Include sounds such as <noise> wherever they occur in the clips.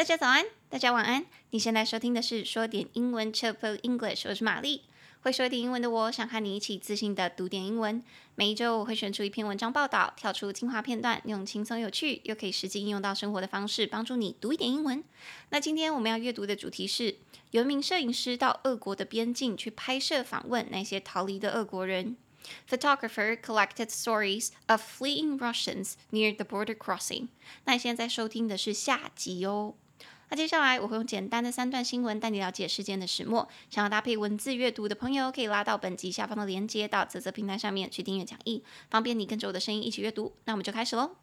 大家早安，大家晚安。你现在收听的是说点英文 c h i p English，我是玛丽。会说一点英文的我，想和你一起自信的读点英文。每一周我会选出一篇文章报道，跳出精华片段，用轻松有趣又可以实际应用到生活的方式，帮助你读一点英文。那今天我们要阅读的主题是：有一名摄影师到俄国的边境去拍摄访问那些逃离的俄国人。Photographer collected stories of fleeing Russians near the border crossing。那你现在收听的是下集哦。那接下来我会用简单的三段新闻带你了解事件的始末。想要搭配文字阅读的朋友，可以拉到本集下方的链接，到泽泽平台上面去订阅讲义，方便你跟着我的声音一起阅读。那我们就开始喽。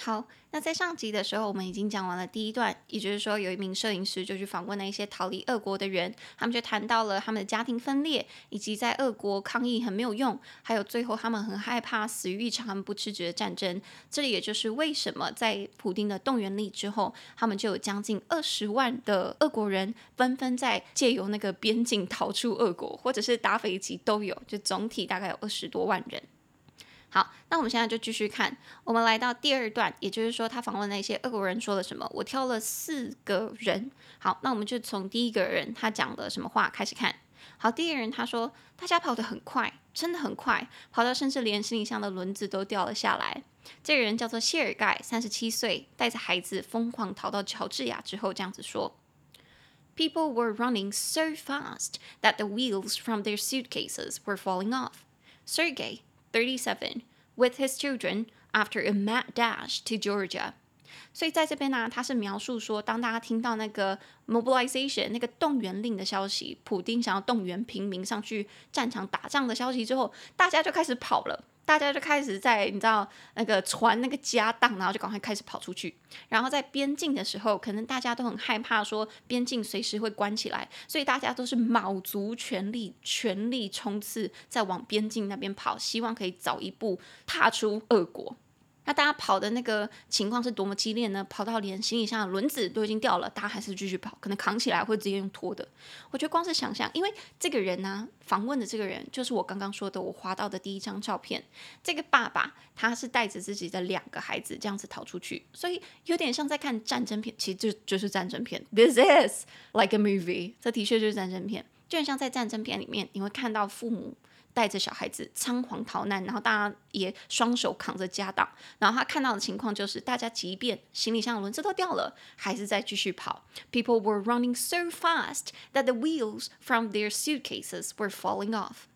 好，那在上集的时候，我们已经讲完了第一段，也就是说，有一名摄影师就去访问那些逃离俄国的人，他们就谈到了他们的家庭分裂，以及在俄国抗议很没有用，还有最后他们很害怕死于一场不自觉的战争。这里也就是为什么在普丁的动员令之后，他们就有将近二十万的俄国人纷纷在借由那个边境逃出俄国，或者是打飞机都有，就总体大概有二十多万人。好，那我们现在就继续看。我们来到第二段，也就是说，他访问那些俄国人说了什么。我挑了四个人。好，那我们就从第一个人他讲的什么话开始看。好，第一个人他说，大家跑得很快，真的很快，跑到甚至连行李箱的轮子都掉了下来。这个人叫做谢尔盖，三十七岁，带着孩子疯狂逃到乔治亚之后，这样子说：People were running so fast that the wheels from their suitcases were falling off. Sergey. Thirty-seven with his children after a mad dash to Georgia。所以在这边呢，他是描述说，当大家听到那个 mobilization 那个动员令的消息，普丁想要动员平民上去战场打仗的消息之后，大家就开始跑了。大家就开始在你知道那个船那个家当，然后就赶快开始跑出去。然后在边境的时候，可能大家都很害怕，说边境随时会关起来，所以大家都是卯足全力、全力冲刺，在往边境那边跑，希望可以早一步踏出恶国。那大家跑的那个情况是多么激烈呢？跑到连行李箱的轮子都已经掉了，大家还是继续跑，可能扛起来会直接用拖的。我觉得光是想象，因为这个人呢，访问的这个人就是我刚刚说的，我滑到的第一张照片。这个爸爸他是带着自己的两个孩子这样子逃出去，所以有点像在看战争片，其实就就是战争片。This is like a movie，这的确就是战争片，就像在战争片里面你会看到父母。带着小孩子仓皇逃难，然后大家也双手扛着家当，然后他看到的情况就是，大家即便行李箱的轮子都掉了，还是在继续跑。People were running so fast that the wheels from their suitcases were falling off.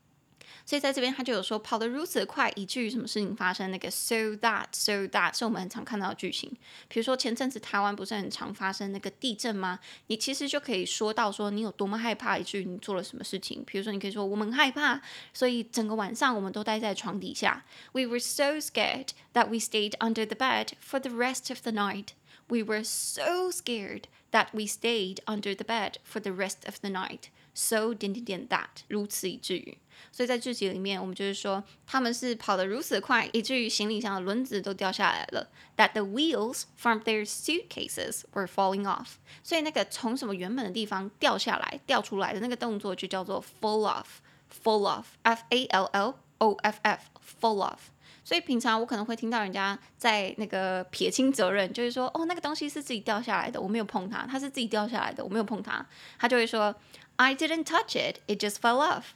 所以在这边他就有说跑得如此快，以至于什么事情发生？那个 so that so that 是我们很常看到的剧情。比如说前阵子台湾不是很常发生那个地震吗？你其实就可以说到说你有多么害怕，以至于你做了什么事情。比如说你可以说我们害怕，所以整个晚上我们都待在床底下。We were so scared that we stayed under the bed for the rest of the night. We were so scared that we stayed under the bed for the rest of the night. So 点点点 that 如此以至于，所以在句集里面，我们就是说他们是跑得如此快，以至于行李箱的轮子都掉下来了。That the wheels from their suitcases were falling off。所以那个从什么原本的地方掉下来、掉出来的那个动作就叫做 fall off，fall off，f a l l o f f，fall off。所以平常我可能会听到人家在那个撇清责任，就是说哦，那个东西是自己掉下来的，我没有碰它，它是自己掉下来的，我没有碰它，他就会说。I didn't touch it. It just fell off.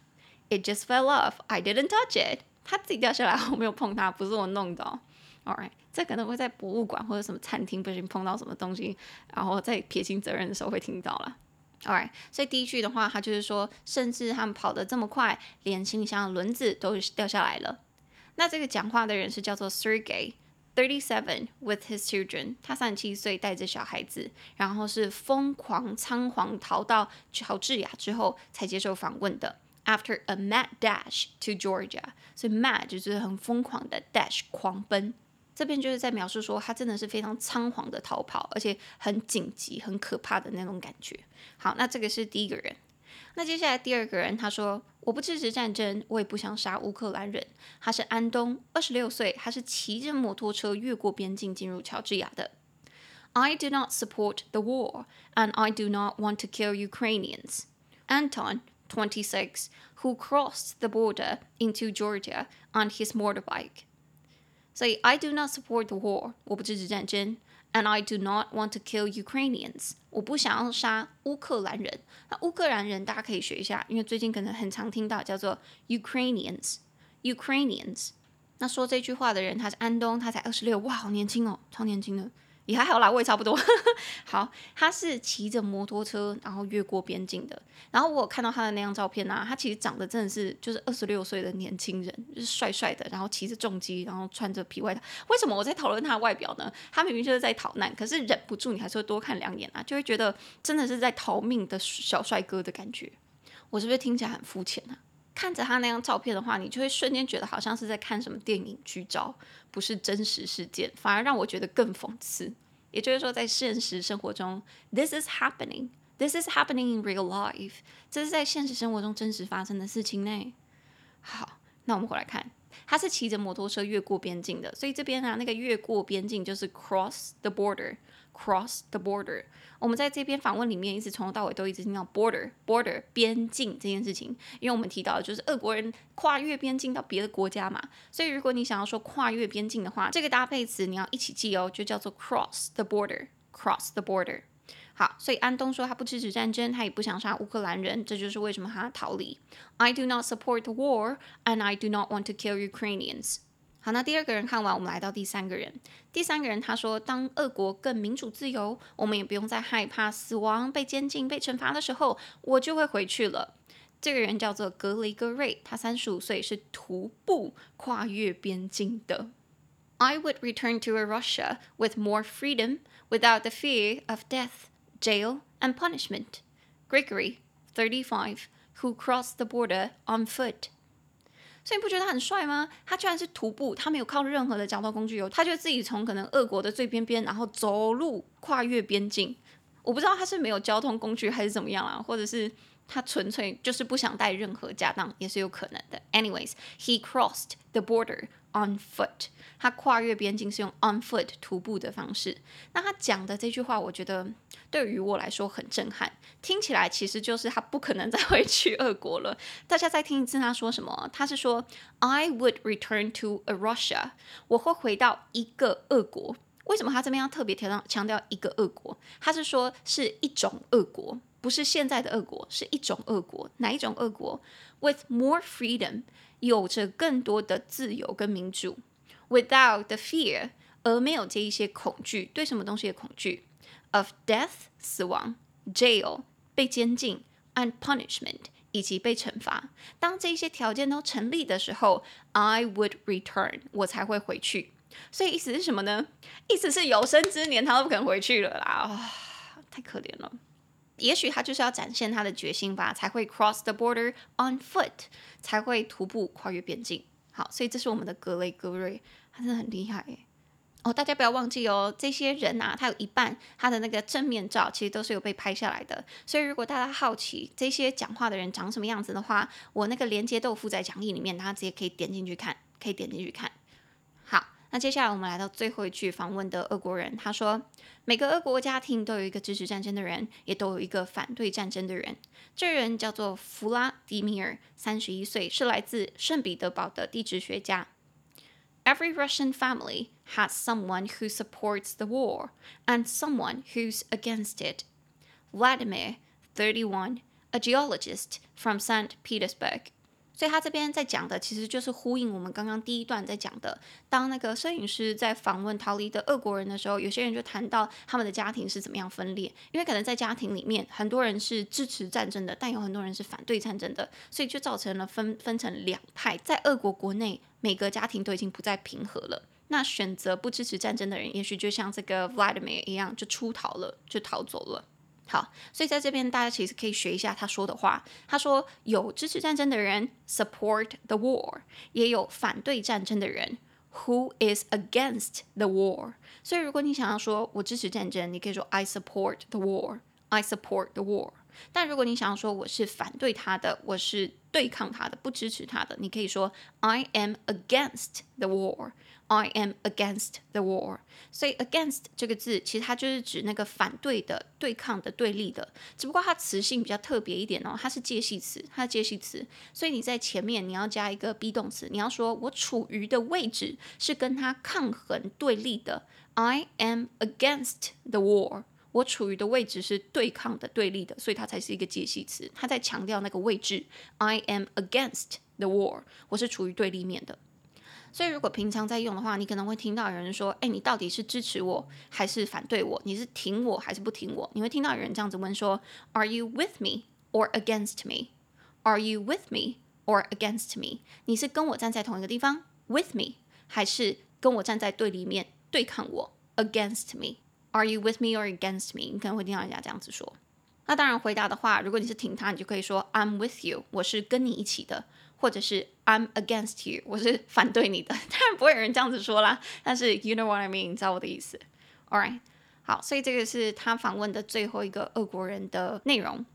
It just fell off. I didn't touch it. 它自己掉下来，我没有碰它，不是我弄的。All right，这可能会在博物馆或者什么餐厅不小心碰到什么东西，然后在撇清责任的时候会听到了。All right，所以第一句的话，它就是说，甚至他们跑得这么快，连行李箱的轮子都掉下来了。那这个讲话的人是叫做 Sergey。Thirty-seven with his children，他三十七岁，带着小孩子，然后是疯狂仓皇逃到乔治亚之后才接受访问的。After a mad dash to Georgia，所以 mad 就是很疯狂的 dash 狂奔，这边就是在描述说他真的是非常仓皇的逃跑，而且很紧急、很可怕的那种感觉。好，那这个是第一个人。那接下来第二个人，他说：“我不支持战争，我也不想杀乌克兰人。”他是安东，二十六岁，他是骑着摩托车越过边境进入乔治亚的。I do not support the war, and I do not want to kill Ukrainians. Anton, twenty-six, who crossed the border into Georgia on his motorbike. 所以，I do not support the war，我不支持战争。 And I do not want to kill Ukrainians。我不想要杀乌克兰人。那乌克兰人大家可以学一下，因为最近可能很常听到叫做 Ukrainians。Ukrainians。那说这句话的人他是安东，他才二十六，哇，好年轻哦，超年轻的。 也还好啦，我也差不多。<laughs> 好，他是骑着摩托车，然后越过边境的。然后我有看到他的那张照片啊，他其实长得真的是就是二十六岁的年轻人，就是帅帅的，然后骑着重机，然后穿着皮外套。为什么我在讨论他的外表呢？他明明就是在逃难，可是忍不住你还是会多看两眼啊，就会觉得真的是在逃命的小帅哥的感觉。我是不是听起来很肤浅啊？看着他那张照片的话，你就会瞬间觉得好像是在看什么电影剧照，不是真实事件，反而让我觉得更讽刺。也就是说，在现实生活中，this is happening, this is happening in real life，这是在现实生活中真实发生的事情呢。好，那我们回来看，他是骑着摩托车越过边境的，所以这边啊，那个越过边境就是 cross the border。Cross the border，我们在这边访问里面一直从头到尾都一直听到 border border 边境这件事情，因为我们提到的就是俄国人跨越边境到别的国家嘛，所以如果你想要说跨越边境的话，这个搭配词你要一起记哦，就叫做 cross the border，cross the border。好，所以安东说他不支持战争，他也不想杀乌克兰人，这就是为什么他逃离。I do not support the war and I do not want to kill Ukrainians。好，那第二个人看完，我们来到第三个人。第三个人他说，当俄国更民主自由，我们也不用再害怕死亡、被监禁、被惩罚的时候，我就会回去了。这个人叫做格雷戈瑞，他三十五岁，是徒步跨越边境的。I would return to a Russia with more freedom, without the fear of death, jail, and punishment. Grigory, thirty-five, who crossed the border on foot. 所以你不觉得他很帅吗？他居然是徒步，他没有靠任何的交通工具哦，他就自己从可能俄国的最边边，然后走路跨越边境。我不知道他是没有交通工具还是怎么样啊，或者是。他纯粹就是不想带任何家当，也是有可能的。Anyways, he crossed the border on foot. 他跨越边境是用 on foot 徒步的方式。那他讲的这句话，我觉得对于我来说很震撼。听起来其实就是他不可能再回去俄国了。大家再听一次他说什么？他是说 I would return to a Russia. 我会回到一个俄国。为什么他这边要特别强调强调一个俄国？他是说是一种俄国。不是现在的俄国，是一种俄国。哪一种俄国？With more freedom，有着更多的自由跟民主。Without the fear，而没有这一些恐惧。对什么东西的恐惧？Of death，死亡；jail，被监禁；and punishment，以及被惩罚。当这些条件都成立的时候，I would return，我才会回去。所以意思是什么呢？意思是有生之年他都不肯回去了啦！太可怜了。也许他就是要展现他的决心吧，才会 cross the border on foot，才会徒步跨越边境。好，所以这是我们的格雷戈瑞，他真的很厉害耶。哦，大家不要忘记哦，这些人啊，他有一半他的那个正面照其实都是有被拍下来的。所以如果大家好奇这些讲话的人长什么样子的话，我那个连接都附在讲义里面，大家直接可以点进去看，可以点进去看。那接下来我们来到最后一句访问的俄国人，他说：“每个俄国家庭都有一个支持战争的人，也都有一个反对战争的人。这人叫做弗拉迪米尔，三十一岁，是来自圣彼得堡的地质学家。Every Russian family has someone who supports the war and someone who's against it. Vladimir, thirty-one, a geologist from Saint Petersburg。” 所以他这边在讲的，其实就是呼应我们刚刚第一段在讲的。当那个摄影师在访问逃离的俄国人的时候，有些人就谈到他们的家庭是怎么样分裂，因为可能在家庭里面，很多人是支持战争的，但有很多人是反对战争的，所以就造成了分分成两派。在俄国国内，每个家庭都已经不再平和了。那选择不支持战争的人，也许就像这个 Vladimir 一样，就出逃了，就逃走了。好，所以在这边大家其实可以学一下他说的话。他说有支持战争的人 support the war，也有反对战争的人 who is against the war。所以如果你想要说我支持战争，你可以说 I support the war，I support the war。但如果你想要说我是反对他的，我是对抗他的，不支持他的，你可以说 I am against the war。I am against the war。所以 against 这个字其实它就是指那个反对的、对抗的、对立的，只不过它词性比较特别一点哦，它是介系词，它是介系词，所以你在前面你要加一个 be 动词，你要说我处于的位置是跟它抗衡对立的，I am against the war。我处于的位置是对抗的、对立的，所以它才是一个介系词。它在强调那个位置，I am against the war，我是处于对立面的。所以如果平常在用的话，你可能会听到有人说：“哎，你到底是支持我还是反对我？你是挺我还是不挺我？”你会听到有人这样子问说：“Are you with me or against me? Are you with me or against me？” 你是跟我站在同一个地方，with me，还是跟我站在对立面对抗我，against me？” Are you with me or against me？你可能会听到人家这样子说。那当然，回答的话，如果你是挺他，你就可以说 I'm with you，我是跟你一起的，或者是 I'm against you，我是反对你的。当然不会有人这样子说啦，但是 you know what I mean，你知道我的意思。All right，好，所以这个是他访问的最后一个俄国人的内容。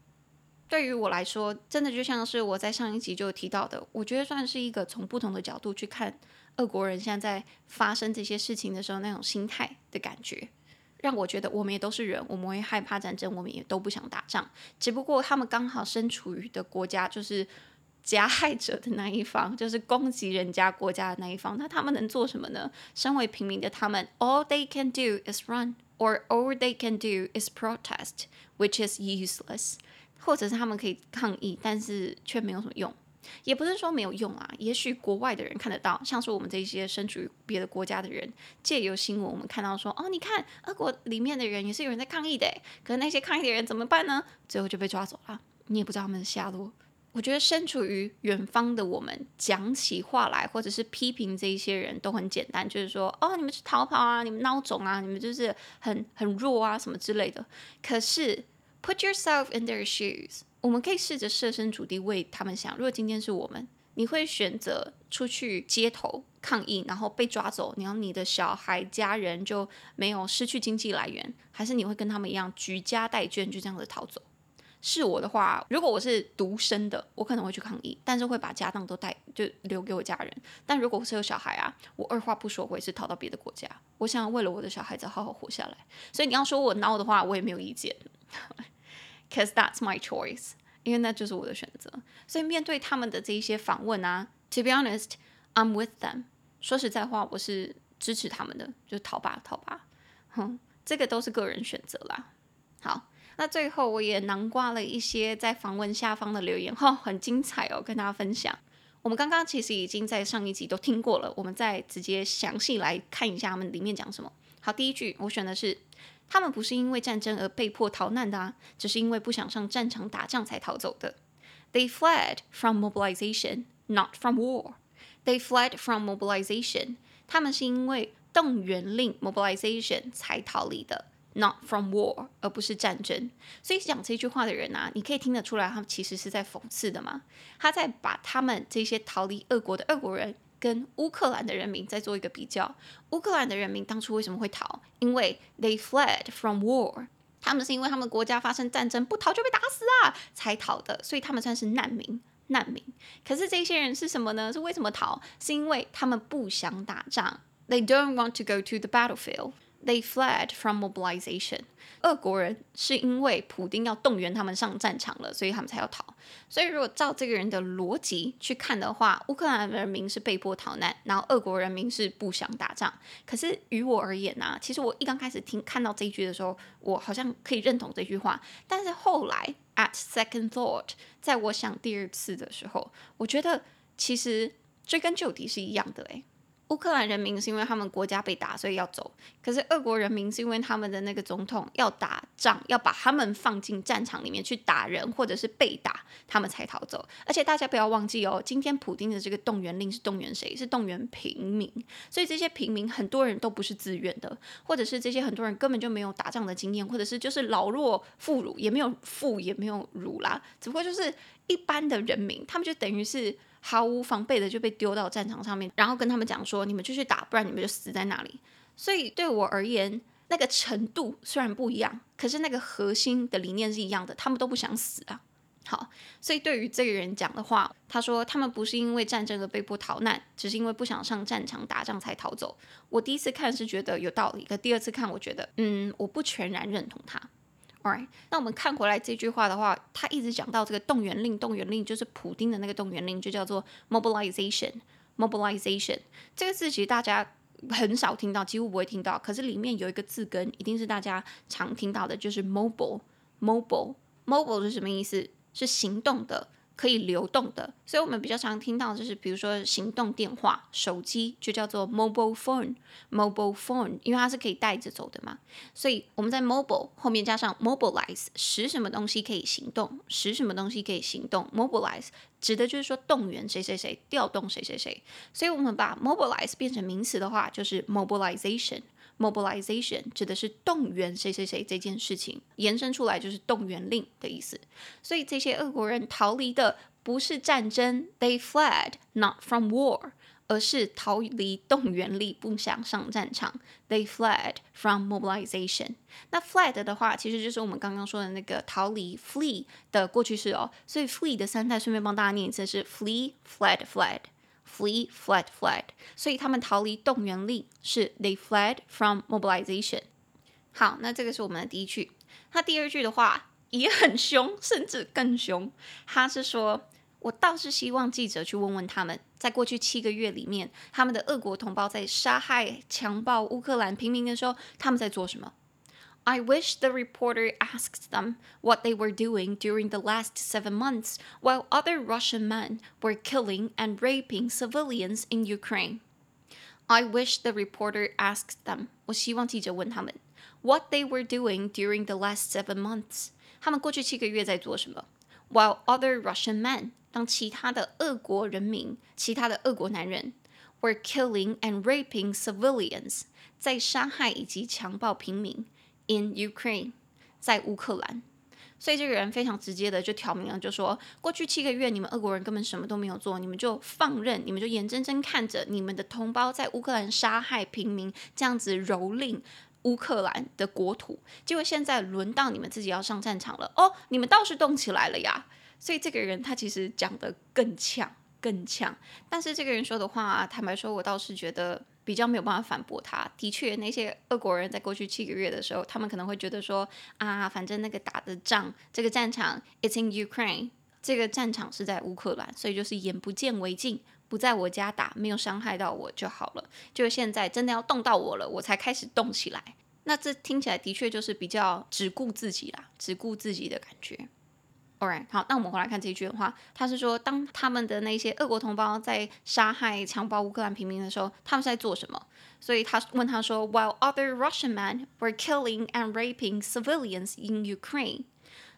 对于我来说，真的就像是我在上一集就提到的，我觉得算是一个从不同的角度去看俄国人现在在发生这些事情的时候那种心态的感觉。让我觉得我们也都是人，我们会害怕战争，我们也都不想打仗。只不过他们刚好身处于的国家就是加害者的那一方，就是攻击人家国家的那一方。那他们能做什么呢？身为平民的他们，all they can do is run，or all they can do is protest，which is useless。或者是他们可以抗议，但是却没有什么用。也不是说没有用啊，也许国外的人看得到，像是我们这些身处于别的国家的人，借由新闻我们看到说，哦，你看俄国里面的人也是有人在抗议的，可是那些抗议的人怎么办呢？最后就被抓走了，你也不知道他们的下落。我觉得身处于远方的我们讲起话来，或者是批评这一些人都很简单，就是说，哦，你们去逃跑啊，你们孬种啊，你们就是很很弱啊，什么之类的。可是 put yourself in their shoes。我们可以试着设身处地为他们想。如果今天是我们，你会选择出去街头抗议，然后被抓走，然后你的小孩、家人就没有失去经济来源，还是你会跟他们一样举家带眷就这样子逃走？是我的话，如果我是独生的，我可能会去抗议，但是会把家当都带，就留给我家人。但如果我是有小孩啊，我二话不说，我也是逃到别的国家。我想要为了我的小孩子好好活下来。所以你要说我孬的话，我也没有意见。Because that's my choice，因为那就是我的选择。所以面对他们的这一些访问啊，To be honest, I'm with them。说实在话，我是支持他们的，就逃吧，逃吧。哼，这个都是个人选择啦。好，那最后我也囊括了一些在访问下方的留言，哈，很精彩哦，跟大家分享。我们刚刚其实已经在上一集都听过了，我们再直接详细来看一下他们里面讲什么。好，第一句我选的是。他们不是因为战争而被迫逃难的啊，只是因为不想上战场打仗才逃走的。They fled from mobilization, not from war. They fled from mobilization. 他们是因为动员令 mobilization 才逃离的，not from war，而不是战争。所以讲这句话的人啊，你可以听得出来，他们其实是在讽刺的嘛。他在把他们这些逃离俄国的俄国人。跟乌克兰的人民再做一个比较，乌克兰的人民当初为什么会逃？因为 they fled from war，他们是因为他们国家发生战争，不逃就被打死啊，才逃的，所以他们算是难民。难民。可是这些人是什么呢？是为什么逃？是因为他们不想打仗，they don't want to go to the battlefield。They fled from mobilization。俄国人是因为普丁要动员他们上战场了，所以他们才要逃。所以如果照这个人的逻辑去看的话，乌克兰人民是被迫逃难，然后俄国人民是不想打仗。可是于我而言呢、啊，其实我一刚开始听看到这一句的时候，我好像可以认同这句话。但是后来，at second thought，在我想第二次的时候，我觉得其实追根究底是一样的诶。乌克兰人民是因为他们国家被打，所以要走。可是俄国人民是因为他们的那个总统要打仗，要把他们放进战场里面去打人，或者是被打，他们才逃走。而且大家不要忘记哦，今天普丁的这个动员令是动员谁？是动员平民。所以这些平民很多人都不是自愿的，或者是这些很多人根本就没有打仗的经验，或者是就是老弱妇孺，也没有妇也没有孺啦，只不过就是一般的人民，他们就等于是。毫无防备的就被丢到战场上面，然后跟他们讲说：“你们继续打，不然你们就死在那里。”所以对我而言，那个程度虽然不一样，可是那个核心的理念是一样的。他们都不想死啊，好，所以对于这个人讲的话，他说他们不是因为战争而被迫逃难，只是因为不想上战场打仗才逃走。我第一次看是觉得有道理，可第二次看我觉得，嗯，我不全然认同他。Alright，那我们看回来这句话的话，他一直讲到这个动员令，动员令就是普丁的那个动员令，就叫做 mobilization，mobilization。这个字其实大家很少听到，几乎不会听到，可是里面有一个字根，一定是大家常听到的，就是 mobile，mobile，mobile 是什么意思？是行动的，可以流动的，所以我们比较常听到就是，比如说行动电话、手机就叫做 mobile phone，mobile phone，因为它是可以带着走的嘛，所以我们在 mobile 后面加上 mobilize，使什么东西可以行动，使什么东西可以行动，mobilize 指的就是说动员谁谁谁，调动谁谁谁，所以我们把 mobilize 变成名词的话，就是 mobilization。Mobilization 指的是动员谁谁谁这件事情，延伸出来就是动员令的意思。所以这些俄国人逃离的不是战争，They fled not from war，而是逃离动员令，不想上战场。They fled from mobilization。那 fled 的话，其实就是我们刚刚说的那个逃离 flee 的过去式哦。所以 flee 的三态顺便帮大家念一次是 flee fled fled。Flee, fled, fled，所以他们逃离动员令是 They fled from mobilization。好，那这个是我们的第一句。那第二句的话也很凶，甚至更凶。他是说：“我倒是希望记者去问问他们，在过去七个月里面，他们的俄国同胞在杀害、强暴乌克兰平民的时候，他们在做什么？” I wish the reporter asked them what they were doing during the last seven months while other Russian men were killing and raping civilians in Ukraine. I wish the reporter asked them. 我希望记者问他们 what they were doing during the last seven months. 他们过去七个月在做什么？While other Russian men，当其他的俄国人民，其他的俄国男人 were killing and raping civilians，在杀害以及强暴平民。 In Ukraine，在乌克兰，所以这个人非常直接的就挑明了，就说过去七个月你们俄国人根本什么都没有做，你们就放任，你们就眼睁睁看着你们的同胞在乌克兰杀害平民，这样子蹂躏乌克兰的国土，结果现在轮到你们自己要上战场了，哦，你们倒是动起来了呀！所以这个人他其实讲的更呛，更强，但是这个人说的话，坦白说，我倒是觉得。比较没有办法反驳他。的确，那些俄国人在过去七个月的时候，他们可能会觉得说啊，反正那个打的仗，这个战场，it's in Ukraine，这个战场是在乌克兰，所以就是眼不见为净，不在我家打，没有伤害到我就好了。就现在真的要动到我了，我才开始动起来。那这听起来的确就是比较只顾自己啦，只顾自己的感觉。Alright，好，那我们回来看这一句的话，他是说，当他们的那些俄国同胞在杀害、强暴乌克兰平民的时候，他们是在做什么？所以他问他说，While other Russian men were killing and raping civilians in Ukraine，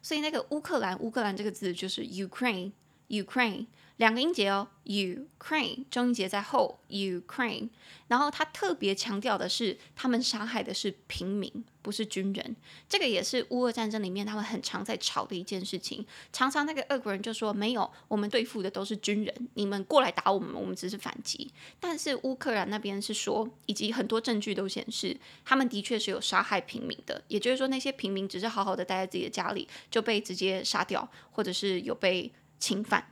所以那个乌克兰，乌克兰这个字就是 Ukraine，Ukraine。两个音节哦，Ukraine，中音节在后，Ukraine。然后他特别强调的是，他们杀害的是平民，不是军人。这个也是乌俄战争里面他们很常在吵的一件事情。常常那个俄国人就说：“没有，我们对付的都是军人，你们过来打我们，我们只是反击。”但是乌克兰那边是说，以及很多证据都显示，他们的确是有杀害平民的。也就是说，那些平民只是好好的待在自己的家里，就被直接杀掉，或者是有被侵犯。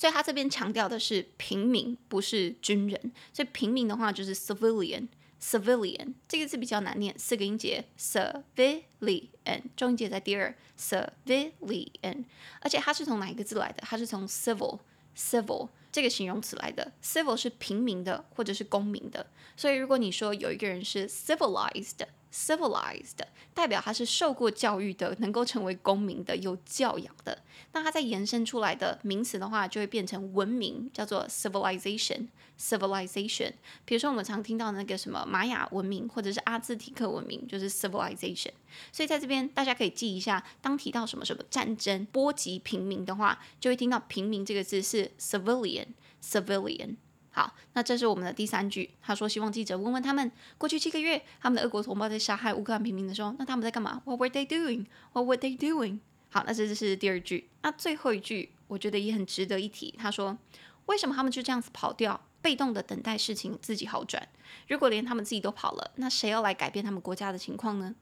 所以他这边强调的是平民，不是军人。所以平民的话就是 civilian，civilian 这个字比较难念，四个音节 civilian，中音节在第二 civilian，而且它是从哪一个字来的？它是从 civil，civil 这个形容词来的。civil 是平民的或者是公民的。所以如果你说有一个人是 civilized。Civilized 代表他是受过教育的，能够成为公民的，有教养的。那它再延伸出来的名词的话，就会变成文明，叫做 civilization。civilization。比如说我们常听到那个什么玛雅文明，或者是阿兹提克文明，就是 civilization。所以在这边大家可以记一下，当提到什么什么战争波及平民的话，就会听到平民这个字是 civilian。Civilian。好，那这是我们的第三句。他说希望记者问问他们，过去七个月他们的俄国同胞在杀害乌克兰平民的时候，那他们在干嘛？What were they doing? What were they doing? 好，那这就是第二句。那最后一句，我觉得也很值得一提。他说，为什么他们就这样子跑掉，被动的等待事情自己好转？如果连他们自己都跑了，那谁要来改变他们国家的情况呢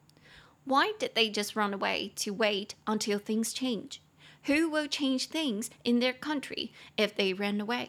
？Why did they just run away to wait until things change? Who will change things in their country if they ran away？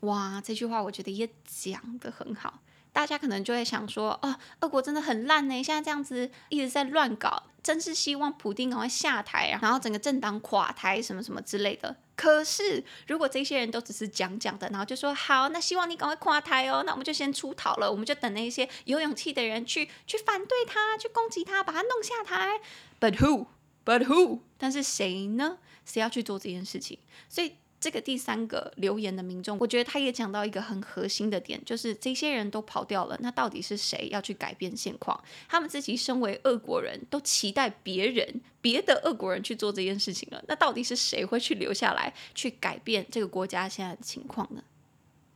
哇，这句话我觉得也讲得很好。大家可能就会想说，哦，俄国真的很烂呢，现在这样子一直在乱搞，真是希望普丁赶快下台，然后整个政党垮台什么什么之类的。可是如果这些人都只是讲讲的，然后就说好，那希望你赶快垮台哦，那我们就先出逃了，我们就等那些有勇气的人去去反对他，去攻击他，把他弄下台。But who? But who? 但是谁呢？谁要去做这件事情？所以。这个第三个留言的民众，我觉得他也讲到一个很核心的点，就是这些人都跑掉了，那到底是谁要去改变现况？他们自己身为俄国人都期待别人、别的俄国人去做这件事情了，那到底是谁会去留下来去改变这个国家现在的情况呢？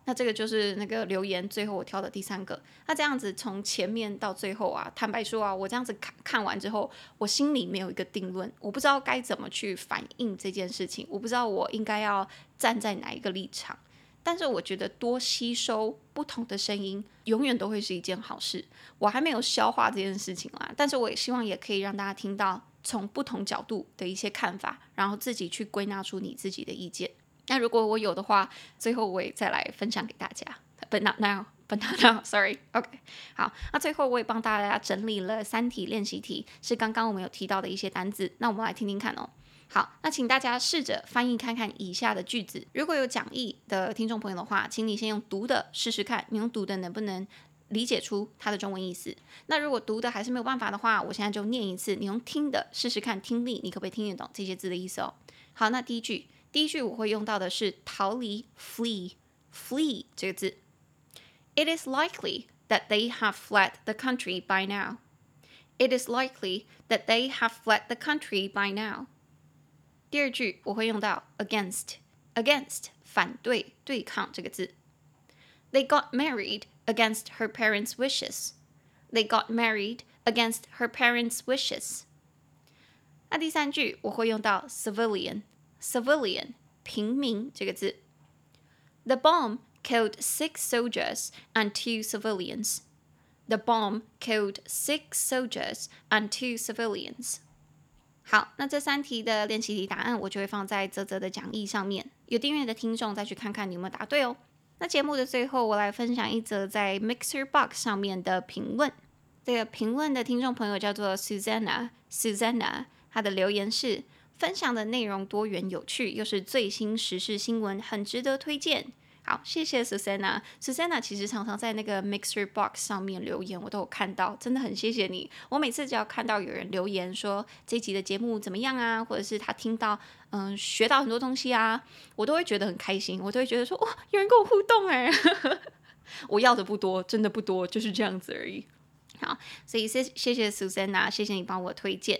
那这个就是那个留言，最后我挑的第三个。那这样子从前面到最后啊，坦白说啊，我这样子看看完之后，我心里没有一个定论，我不知道该怎么去反应这件事情，我不知道我应该要站在哪一个立场。但是我觉得多吸收不同的声音，永远都会是一件好事。我还没有消化这件事情啦，但是我也希望也可以让大家听到从不同角度的一些看法，然后自己去归纳出你自己的意见。那如果我有的话，最后我也再来分享给大家。But not now, but not now. <laughs> Sorry. OK。好，那最后我也帮大家整理了三题练习题，是刚刚我们有提到的一些单字。那我们来听听看哦。好，那请大家试着翻译看看以下的句子。如果有讲义的听众朋友的话，请你先用读的试试看，你用读的能不能理解出它的中文意思？那如果读的还是没有办法的话，我现在就念一次，你用听的试试看，听力你可不可以听得懂这些字的意思哦？好，那第一句。第一句我会用到的是逃离 flee flee 这个字。It is likely that they have fled the country by now. It is likely that they have fled the country by now. 第二句我会用到 against against 反对对抗这个字。They got married against her parents' wishes. They got married against her parents' wishes. 那第三句我会用到 civilian。 Civilian 平民这个字，The bomb killed six soldiers and two civilians. The bomb killed six soldiers and two civilians. 好，那这三题的练习题答案我就会放在泽泽的讲义上面，有订阅的听众再去看看你有没有答对哦。那节目的最后，我来分享一则在 Mixer Box 上面的评论。这个评论的听众朋友叫做 Susanna，Susanna，她的留言是。分享的内容多元有趣，又是最新时事新闻，很值得推荐。好，谢谢 Susanna。Susanna 其实常常在那个 Mixer Box 上面留言，我都有看到，真的很谢谢你。我每次只要看到有人留言说这集的节目怎么样啊，或者是他听到嗯学到很多东西啊，我都会觉得很开心，我都会觉得说哇，有人跟我互动哎。<laughs> 我要的不多，真的不多，就是这样子而已。好，所以谢谢谢 Susanna，谢谢你帮我推荐。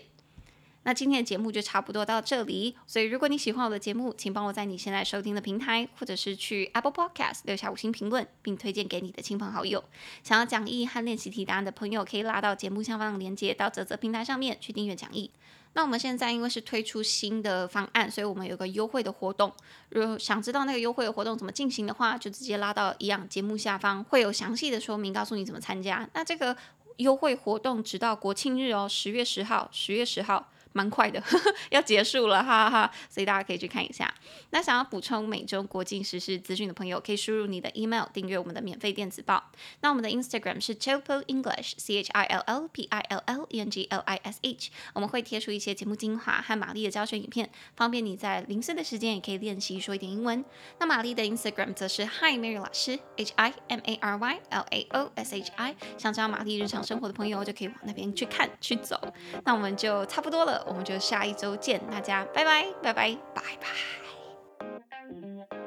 那今天的节目就差不多到这里，所以如果你喜欢我的节目，请帮我在你现在收听的平台，或者是去 Apple Podcast 留下五星评论，并推荐给你的亲朋好友。想要讲义和练习题答案的朋友，可以拉到节目下方的链接，到泽泽平台上面去订阅讲义。那我们现在因为是推出新的方案，所以我们有个优惠的活动。如果想知道那个优惠的活动怎么进行的话，就直接拉到一样节目下方，会有详细的说明，告诉你怎么参加。那这个优惠活动直到国庆日哦，十月十号，十月十号。蛮快的呵呵，<laughs> 要结束了，哈哈哈！所以大家可以去看一下。那想要补充每周国际时事资讯的朋友，可以输入你的 email 订阅我们的免费电子报。那我们的 Instagram 是 Chillpill English，C H I L L P I L L E N G L I S H。我们会贴出一些节目精华和玛丽的教学影片，方便你在零碎的时间也可以练习说一点英文。那玛丽的 Instagram 则是 Hi Mary 老师，H I M A R Y L A O S H I。想知道玛丽日常生活的朋友，就可以往那边去看去走。那我们就差不多了我们就下一周见大家拜拜拜拜拜拜。